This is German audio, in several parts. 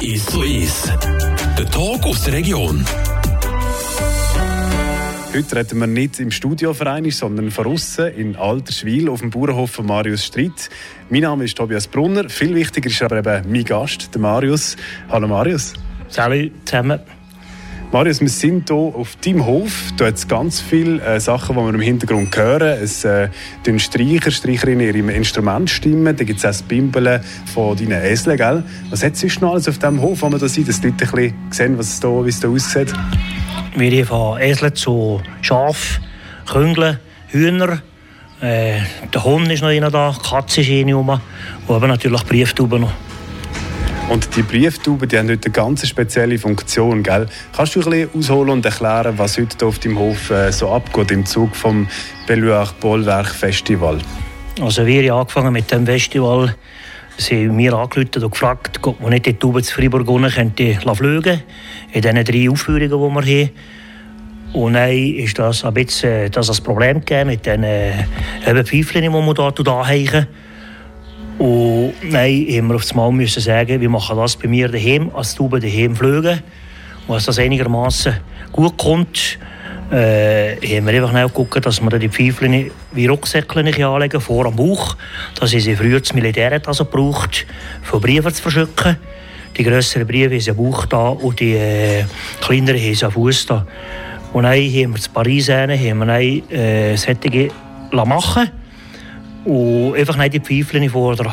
Ist so ist. Der Talk aus der Region. Heute reden wir nicht im Studioverein, sondern von außen in Alterswil auf dem Bauernhof von Marius Stritt. Mein Name ist Tobias Brunner. Viel wichtiger ist aber eben mein Gast, der Marius. Hallo Marius. Salut zusammen. Marius, wir sind hier auf deinem Hof. Da hat es ganz viele äh, Sachen, die wir im Hintergrund hören. Es äh, Streicher, Streicherinnen ihre Instrument stimmen. Da gibt es auch das Bimbeln von deinen Eseln. Gell? Was hat es sonst noch alles auf diesem Hof, wo wir da sind, dass die Leute sehen, wie es da aussieht? Wir haben von Eseln zu Schaf, Küngeln, Hühner. Äh, der Hund ist noch da, die Katze ist rum. Und natürlich Brieftauben noch. Und die Brieftauben die haben heute eine ganz spezielle Funktion. Gell? Kannst du ein bisschen ausholen und erklären, was heute auf dem Hof äh, so abgeht im Zug vom Belluard Bollwerk Festival? Also wir haben angefangen mit dem Festival Sie haben mir angerufen und gefragt, ob man nicht die Tauben zu Freiburg könnte fliegen in diesen drei Aufführungen, die wir haben. Und dann ist das ein bisschen das ein Problem gegeben mit den äh, Pfeifeln, die wir hier anhängen. Und dann haben wir auf das Mal müssen sagen, wir machen das bei mir daheim, als Tauben daheim fliegen. Und als das einigermaßen gut kommt, äh, haben wir einfach geguckt, dass wir die Pfeifen wie Rucksäckchen anlegen, vor am Bauch. Das haben sie früher das Militär also gebraucht, für Briefe zu verschicken. Die grösseren Briefe haben sie am Bauch da und die äh, kleineren haben sie am Fuß da. Und dann haben wir in Paris haben wir dann, äh, solche machen und einfach nicht die Pfeifen fordern.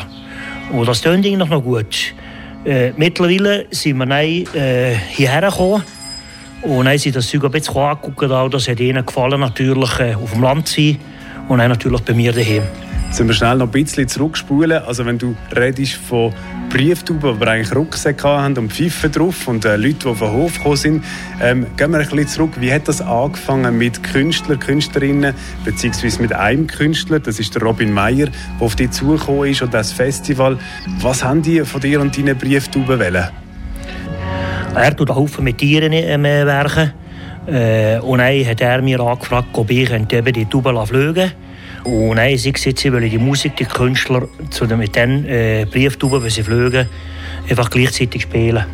Und das tönt eigentlich noch gut. Äh, mittlerweile sind wir dann, äh, hierher gekommen und dann sind das Zeug ein bisschen angeguckt, das hat ihnen gefallen, natürlich äh, auf dem Land zu sein und dann natürlich bei mir daheim. Jetzt wir schnell noch ein bisschen zurückspulen. Also wenn du redest von Brieftauben, die eigentlich Rucksäcke haben und Pfeifen drauf und äh, Leute, die vom Hof gekommen sind, ähm, gehen wir ein bisschen zurück. Wie hat das angefangen mit Künstlern, Künstlerinnen, beziehungsweise mit einem Künstler, das ist der Robin Meyer, der auf dich zugekommen ist und das Festival. Was haben die von dir und deinen Brieftauben wollen? Er tut Haufen mit Tieren ähm, werken. Äh, und dann hat er mir angefragt, ob ich eben die Tauben fliegen Und dann sie gesagt, sie wollen die Musik, die Künstler zu den, mit den äh, Brieftauben, wenn sie fliegen, einfach gleichzeitig spielen.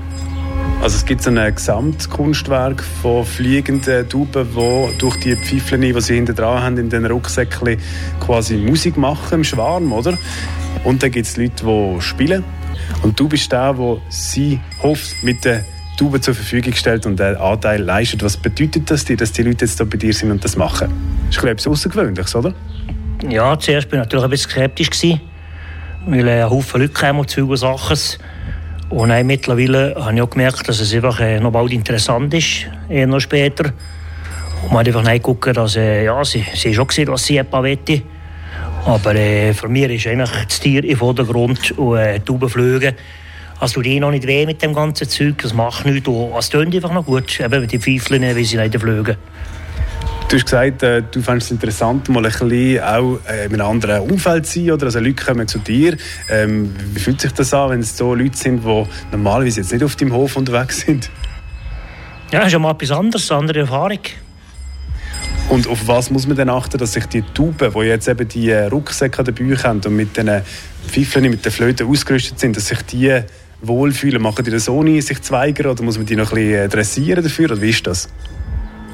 Also es gibt ein Gesamtkunstwerk von fliegenden Tauben, die durch die Pfeifen, die sie hinten dran haben, in den Rucksäckchen quasi Musik machen im Schwarm, oder? Und dann gibt es Leute, die spielen. Und du bist der, der sie hofft, mit den Tauben zur Verfügung stellt und einen Anteil leistet. Was bedeutet das dir, dass die Leute jetzt da bei dir sind und das machen? Das ist etwas Außergewöhnliches, oder? Ja, zuerst war ich natürlich ein bisschen skeptisch, gewesen, weil ein Haufen Leute kamen zu Sachen. Und mittlerweile habe ich auch gemerkt, dass es einfach äh, noch bald interessant ist, eher noch später. Und man hat einfach geguckt, dass äh, ja, sie, sie schon gesehen, was sie etwa wette. Aber äh, für mich ist eigentlich das Tier im Vordergrund und äh, die Tauben fliegen also tut eh noch nicht weh mit dem ganzen Zeug, das macht nichts. Und es tönt einfach noch gut, eben die Pfeifeln, wie sie nicht fliegen. Du hast gesagt, äh, du fändest es interessant, mal ein bisschen auch äh, in einem anderen Umfeld zu sein. Oder? Also Leute kommen zu dir. Ähm, wie fühlt sich das an, wenn es so Leute sind, die normalerweise jetzt nicht auf deinem Hof unterwegs sind? Ja, das ist ja mal etwas anderes, eine andere Erfahrung. Und auf was muss man denn achten, dass sich die Tauben, die jetzt eben die äh, Rucksäcke dabei haben und mit den Pfeifen, mit den Flöten ausgerüstet sind, dass sich die wohlfühlen? Machen die das ohne sich zu weigern oder muss man die noch ein bisschen äh, dressieren dafür? Oder wie ist das?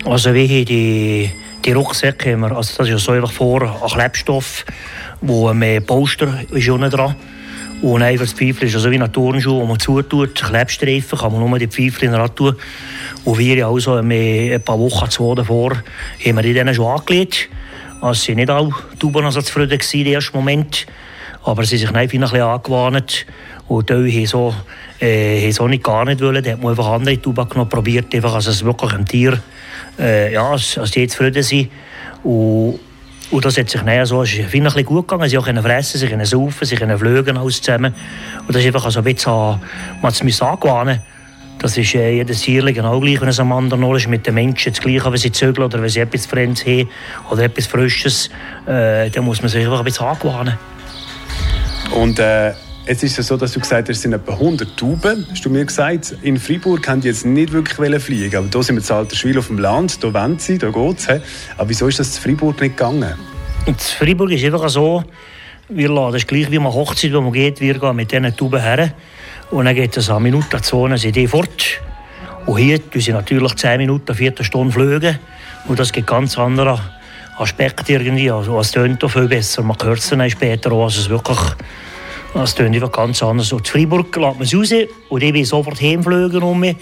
Also wie die, die Rucksäcke haben wir, also das ist ja so einfach vor ein Klebstoff, wo ein Poster ist unten dran und einfach das Pfeifchen ist also wie ein Turnschuh, wo man zutut, Klebstreifen kann man nur die Pfeifchen ran tun. Und wir also ein paar Wochen, zwei davor, haben wir die dann schon angelegt. Also sind nicht alle Tauben zufrieden gewesen, im ersten Moment. Aber sie haben sich einfach ein bisschen angewandt. Und die haben so, äh, so nicht gar nicht wollen. Da hat man einfach andere Tauben genommen, probiert, einfach, als es wirklich ein Tier, äh, ja, als, die zufrieden sind. Und, und das hat sich dann so, ist ein gut gegangen. Sie können fressen, sie können saufen, sie können fliegen, alles zusammen. Und das ist einfach also man hat es angewöhnen das ist äh, jedes Tier genau gleich, wenn es am anderen ist. Mit den Menschen das Gleiche, wenn sie zügeln oder wenn sie etwas Fremdes haben oder etwas Frisches. Äh, dann muss man sich einfach ein bisschen angewöhnen. Und äh, es ist ja so, dass du gesagt hast, es sind etwa 100 Tauben. Hast du mir gesagt, in Freiburg haben die jetzt nicht wirklich fliegen Aber hier sind wir zu Alterswil auf dem Land, da wollen sie, da geht es. Aber wieso ist das in Freiburg nicht gegangen? In Freiburg ist einfach so, wir laden es gleich wie man Hochzeit, wo man geht, wir gehen mit diesen Tuben her und dann geht es eine Minute, zwei, sind die fort. Und hier tun sie natürlich 10 Minuten, 4 Stunden fliegen und das gibt ganz andere Aspekte irgendwie. Also es tönt auch viel besser. Man hört es dann später auch, also es wirklich das tönt einfach ganz anders. Und Freiburg lässt man es raus und ich bin sofort heimfliegen um mich,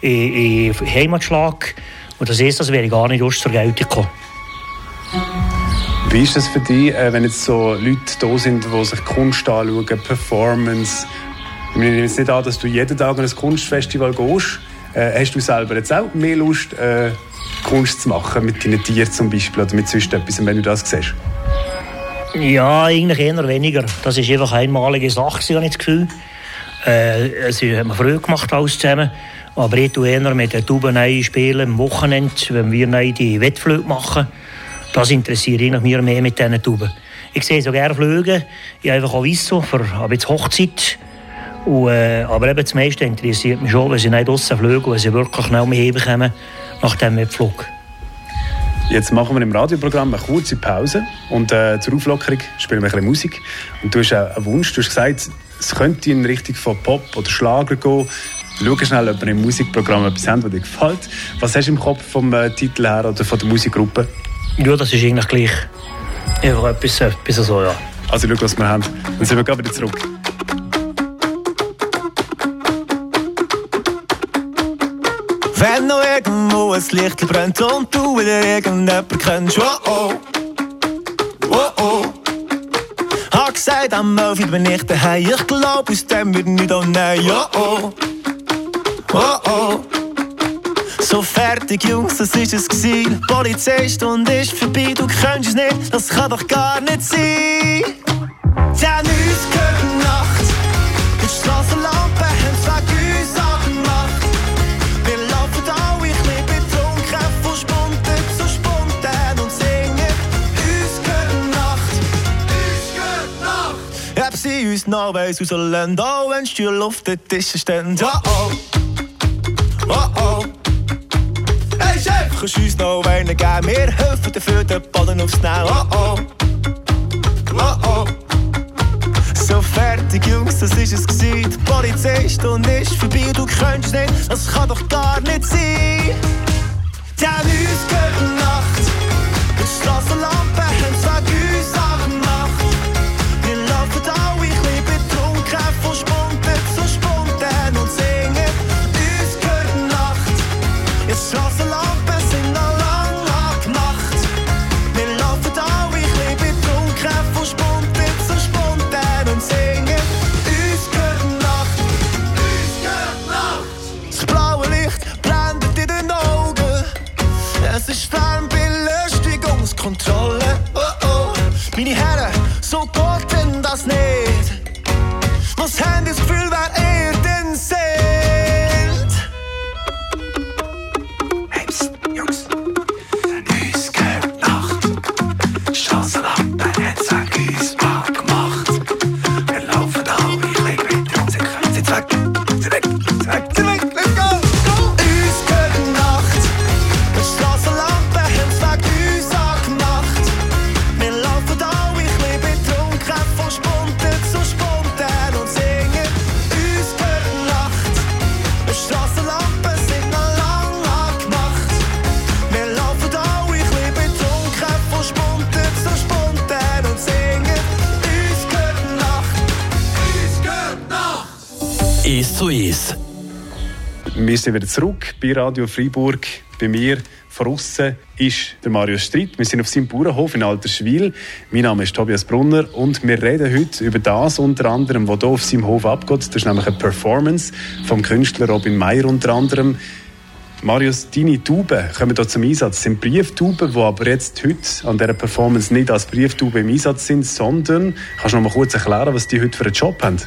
in, in Heimatschlag. Und das ist, das wäre gar nicht aus zur Geltung gekommen. Wie ist das für dich, äh, wenn jetzt so Leute da sind, die sich Kunst anschauen, Performance? Ich nehme jetzt nicht an, dass du jeden Tag an ein Kunstfestival gehst. Äh, hast du selber jetzt auch mehr Lust, äh, Kunst zu machen, mit deinen Tieren zum Beispiel oder mit sonst etwas, wenn du das siehst? Ja, eigentlich eher weniger. Das ist einfach eine einmalige Sache, habe ich das Gefühl. Äh, es hat man früher gemacht, alles zusammen. Aber ich tue eher mit den Tuben spielen am Wochenende, wenn wir die Wettflüge machen. Das interessiert mich mir mehr mit diesen Tuben. Ich sehe so gerne Flüge. Ich habe einfach auch Wisso für jetzt Hochzeit. Und, äh, aber eben das meiste interessiert mich schon, wenn sie nicht draussen fliegen, wenn sie wirklich schnell mehr bekommen nach diesem Wettflug. Jetzt machen wir im Radioprogramm eine kurze Pause und äh, zur Auflockerung spielen wir ein bisschen Musik. Und du hast auch einen Wunsch, du hast gesagt, es könnte in Richtung von Pop oder Schlager gehen. Schau schnell, ob wir im Musikprogramm etwas haben, das dir gefällt. Was hast du im Kopf vom äh, Titel her oder von der Musikgruppe? Ja, das ist eigentlich gleich. Einfach etwas, etwas so, ja. Also schau, was wir haben. Dann sind wir gleich wieder zurück. Ein Licht brennt und du wieder irgendjemanden kennst, oh oh, oh oh. Hab gesagt, am Melvin bin ich daheim, ich glaub, aus dem wird nicht oh nein, oh oh, oh oh. So fertig, Jungs, das ist es gewesen. Polizeistunde ist vorbei, du kennst es nicht, das kann doch gar nicht sein. Denn uns uns noch weiss rauslassen, auch wenn die Luft dort ist, stehen. Oh oh, oh oh. Hey Chef, kannst du uns noch einen geben? Wir helfen dafür, den Ballen aufs Snell. Oh oh, oh oh. So fertig, Jungs, das ist es gewesen. Die Polizeistunde ist vorbei, du könntest nicht, das kann doch gar nicht sein. Denn uns gehört Was haben das Gefühl, zu ist. Wir sind wieder zurück bei Radio Freiburg. Bei mir draussen ist der Mario Streit. Wir sind auf seinem Bauernhof in Alterswil. Mein Name ist Tobias Brunner und wir reden heute über das unter anderem, was hier auf seinem Hof abgeht. Das ist nämlich eine Performance vom Künstler Robin Meyer unter anderem. Marius, deine Tauben kommen hier zum Einsatz. Das sind Brieftauben, die aber jetzt heute an dieser Performance nicht als Brieftauben im Einsatz sind, sondern, kannst du noch mal kurz erklären, was die heute für einen Job haben?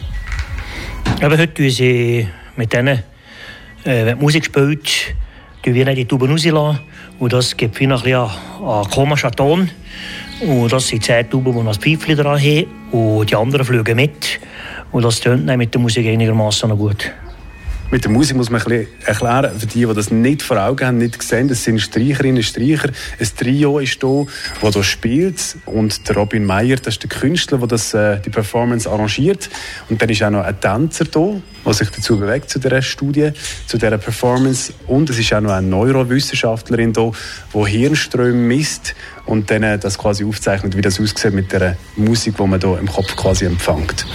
Aber heute tun sie mit denen, äh, wenn die Musik spielt, tun wir die Tauben rauslassen. Und das gibt wie ein einen komischen Ton. Und das sind zehn Tauben, die noch ein Pfeifchen dran haben. Und die anderen fliegen mit. Und das tönt mit der Musik einigermaßen noch gut. Mit der Musik muss man ein bisschen erklären, für die, die das nicht vor Augen haben, nicht gesehen, das sind Streicherinnen und Streicher. Ein Trio ist da, das hier spielt. Und der Robin Meyer, das ist der Künstler, der das, äh, die Performance arrangiert. Und dann ist auch noch ein Tänzer da, der sich dazu bewegt, zu dieser Studie, zu dieser Performance. Und es ist auch noch eine Neurowissenschaftlerin da, die Hirnströme misst und dann äh, das quasi aufzeichnet, wie das aussieht mit der Musik, die man hier im Kopf quasi empfängt.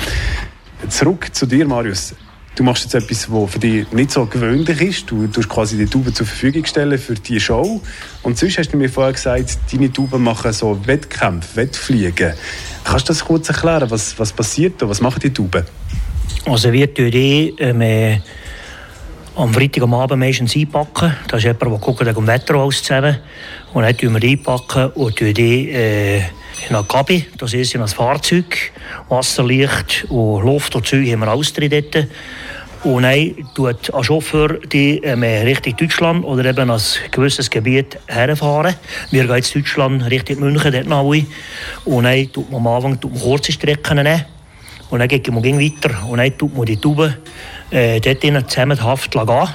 Zurück zu dir, Marius. Du machst jetzt etwas, was für dich nicht so gewöhnlich ist. Du tust quasi die Tauben zur Verfügung stellen für die Show. Und sonst hast du mir vorher gesagt, deine Tauben machen so Wettkämpfe, Wettfliegen. Kannst du das kurz erklären? Was, was passiert da? Was machen die Tauben? Also wir tun die ähm, am Freitag am Abend meistens einpacken. Da ist jemand, der guckt wegen dem Wetter zusammen. Und dann tun wir die einpacken und die äh, in eine Gabi. Das ist in ein Fahrzeug. Wasserlicht und Luft und Zeug haben wir alles drin dort. Und dann tut ein Chauffeur die ähm, Richtung Deutschland oder eben ein gewisses Gebiet herfahren. Wir gehen jetzt Deutschland Richtung München, dort nach Und dann tut man am Anfang tut man kurze Strecken. Und dann geht man weiter. Und dann tut man die Tauben äh, dort zusammenhaft gehen.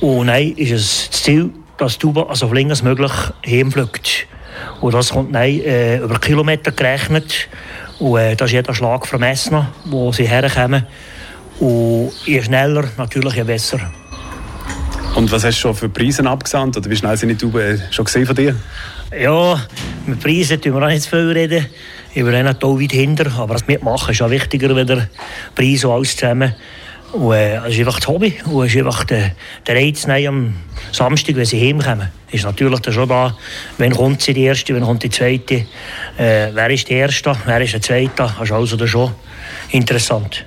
Und dann ist es das Ziel, dass die Taube also so als möglich heimfliegt. Und das kommt dann, äh, über Kilometer gerechnet. Und äh, das ist jeder Schlag vermessen, wo sie herkommen. Und je schneller, natürlich, je besser. Und was hast du schon für Preise abgesandt? Oder wie schnell sind die Tauben schon gesehen von dir? Ja, mit Preisen tun wir auch nicht zu viel reden. Ich bin auch weit hinter. Aber das Mitmachen ist auch wichtiger, wenn der Preis und alles zusammen. Und, äh, es ist einfach das Hobby. Und ist einfach der, der Reiz am Samstag, wenn sie heimkommen. Ist natürlich dann schon da, wenn kommt sie die Erste, wenn kommt die Zweite. Äh, wer ist der Erste, wer ist der Zweite. Das ist also dann schon interessant.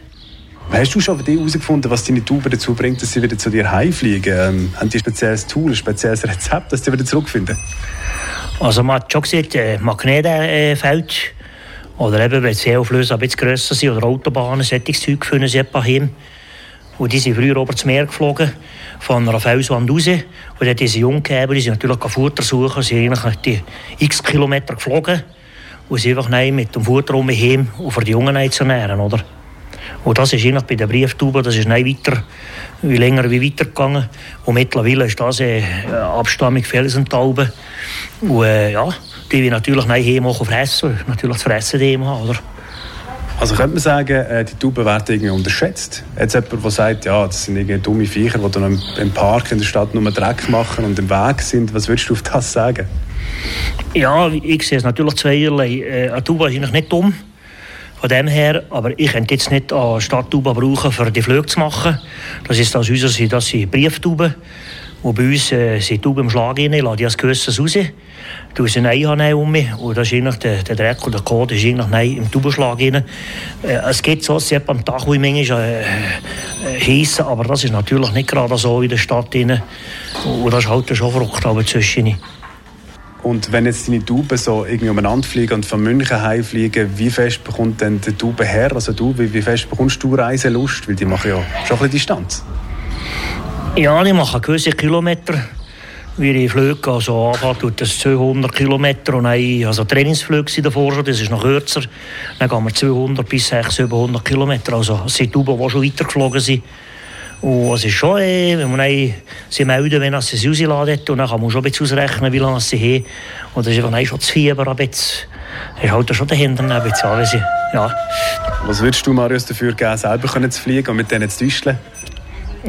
Hast du schon für dich herausgefunden, was deine Tauben dazu bringt, dass sie wieder zu dir heimfliegen? Ähm, haben die ein spezielles Tool, ein spezielles Rezept, dass sie wieder zurückfinden? Also man hat schon gesagt, äh, Magnetfeld äh, oder eben, wenn die Seeauflöse ein bisschen grösser sind oder Autobahnen, solches Zeug finden sie etwa heim. Und die sind früher ober das Meer geflogen, von einer Felswand raus. Und dann diese Jungkäber, die sind natürlich Futter suchen, sie sind eigentlich die x Kilometer geflogen und sind einfach mit dem Futter um heim, um für die Jungen zu ernähren, oder? Und das ist eigentlich bei den Brieftauben, das ist weiter, wie länger wie weitergegangen. Und mittlerweile ist das eine Abstammung Felsentauben. Und äh, ja, die wir natürlich heim auch fressen, natürlich das Fressen haben, oder? Also könnte man sagen, äh, die Tauben werden irgendwie unterschätzt. Jetzt jemand, der sagt, ja, das sind irgendwie dumme Viecher, die dann im Park in der Stadt nur Dreck machen und im Weg sind. Was würdest du auf das sagen? Ja, ich sehe es natürlich zweierlei. Äh, eine Taube ist nicht dumm. Von dem her, aber ich könnte jetzt nicht eine Stadttauben brauchen, um die Flüge zu machen. Das ist aus unserer Sicht, das sind Brieftauben. Und bei uns äh, sind Tauben im Schlag rein, lasse ich als Gewisses raus. Du sie Nein um mich. Und das ist eigentlich der, der Dreck oder der Code ist eigentlich im Taubenschlag rein. Äh, es gibt so, dass am Tag wie manchmal äh, äh, heissen, aber das ist natürlich nicht gerade so in der Stadt rein. Und das ist halt schon verrückt, aber zwischen. Und wenn jetzt deine Tauben so irgendwie umeinander fliegen und von München heimfliegen, wie fest bekommt denn der Taubenherr, also du, wie, wie fest bekommst du Reiselust? Weil die machen ja schon ein bisschen Distanz. Ja, ich mache gewisse Kilometer. Wie ich fliege, also anfangen tut das 200 Kilometer und ein, also Trainingsflüge davor schon, das ist noch kürzer. Dann gehen wir 200 bis 600, 700 Kilometer, also es sind Tauben, die schon weitergeflogen sind. Und es ist schon, äh, wenn man dann, sie melden, wenn sie sie rausladen, und dann kann man schon ein bisschen ausrechnen, wie lange sie haben. Und das ist einfach schon das Fieber ein bisschen. Das ist halt schon dahinter ein bisschen. Ja. Was würdest du, Marius, dafür geben, selber zu fliegen und mit denen zu düsteln?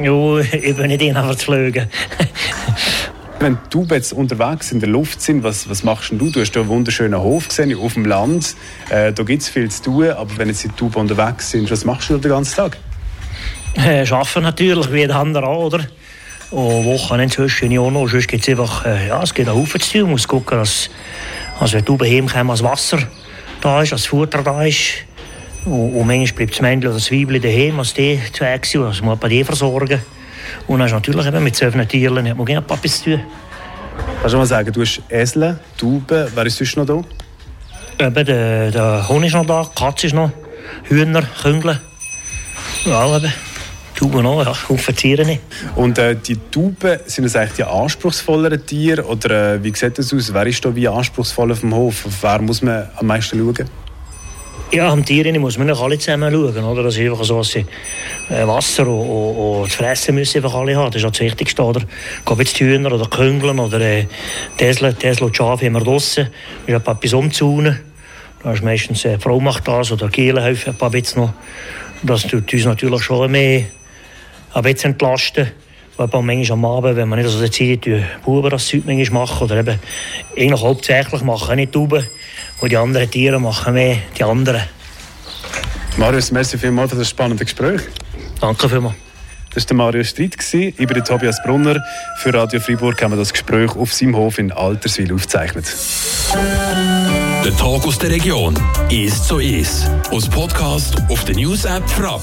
Ja, ich bin nicht fliegen. Wenn du jetzt unterwegs in der Luft sind, was, was machst du? Du hast hier einen wunderschönen Hof gesehen, auf dem Land. Äh, da gibt es viel zu tun, aber wenn jetzt die Tauben unterwegs sind, was machst du den ganzen Tag? Äh, arbeiten natürlich, wie jeder andere auch, oder? Und Wochenende zwischen auch noch. Sonst gibt es einfach, äh, ja, es gibt einen Haufen zu tun. Man muss gucken, dass, also wenn die Tauben heimkommen, das Wasser da ist, das Futter da ist. Und, und manchmal bleibt das Männchen oder das Weibchen daheim, als die zu Hause. Also muss man die versorgen. Und dann ist natürlich eben mit zwölf Tieren hat man gerne etwas zu tun. Kannst du mal sagen, du hast Esel, Tauben, wer ist sonst noch da? Eben, der, der Hund ist noch da, die Katze ist noch, Hühner, Küngel. Ja, eben. Tauben auch, ja, Haufen Tiere nicht. Und äh, die Tauben, sind das eigentlich die anspruchsvolleren Tiere? Oder äh, wie sieht das aus? Wer ist da wie anspruchsvoller vom Hof? Auf wer muss man am meisten schauen? Ja, am Tieren muss man alle zusammen schauen. Oder? Das ist einfach so, dass sie äh, Wasser und, und, und Fressen müssen einfach alle haben. Das ist das Wichtigste. Oder? Gehen jetzt die Hühner oder Küngeln oder äh, Tesla, Tesla und Schafe immer draussen. Wir haben etwas umzuhaunen. Da ist meistens äh, Frau macht das oder Giele helfen ein paar bisschen noch. Das tut uns natürlich schon mehr ein bisschen entlasten. Weil manchmal am Abend, wenn man nicht so Zeit die Buben das Zeug manchmal machen oder eben eigentlich hauptsächlich machen, nicht die Buben. Und die anderen Tiere machen mehr die anderen. Marius, merci vielmals für das spannende Gespräch. Danke vielmals. Das war der Marius Streit. Ich bin Tobias Brunner. Für Radio Freiburg haben wir das Gespräch auf seinem Hof in Alterswil aufgezeichnet. Der Tag aus der Region ist so ist. Aus Podcast auf der News App Frapp.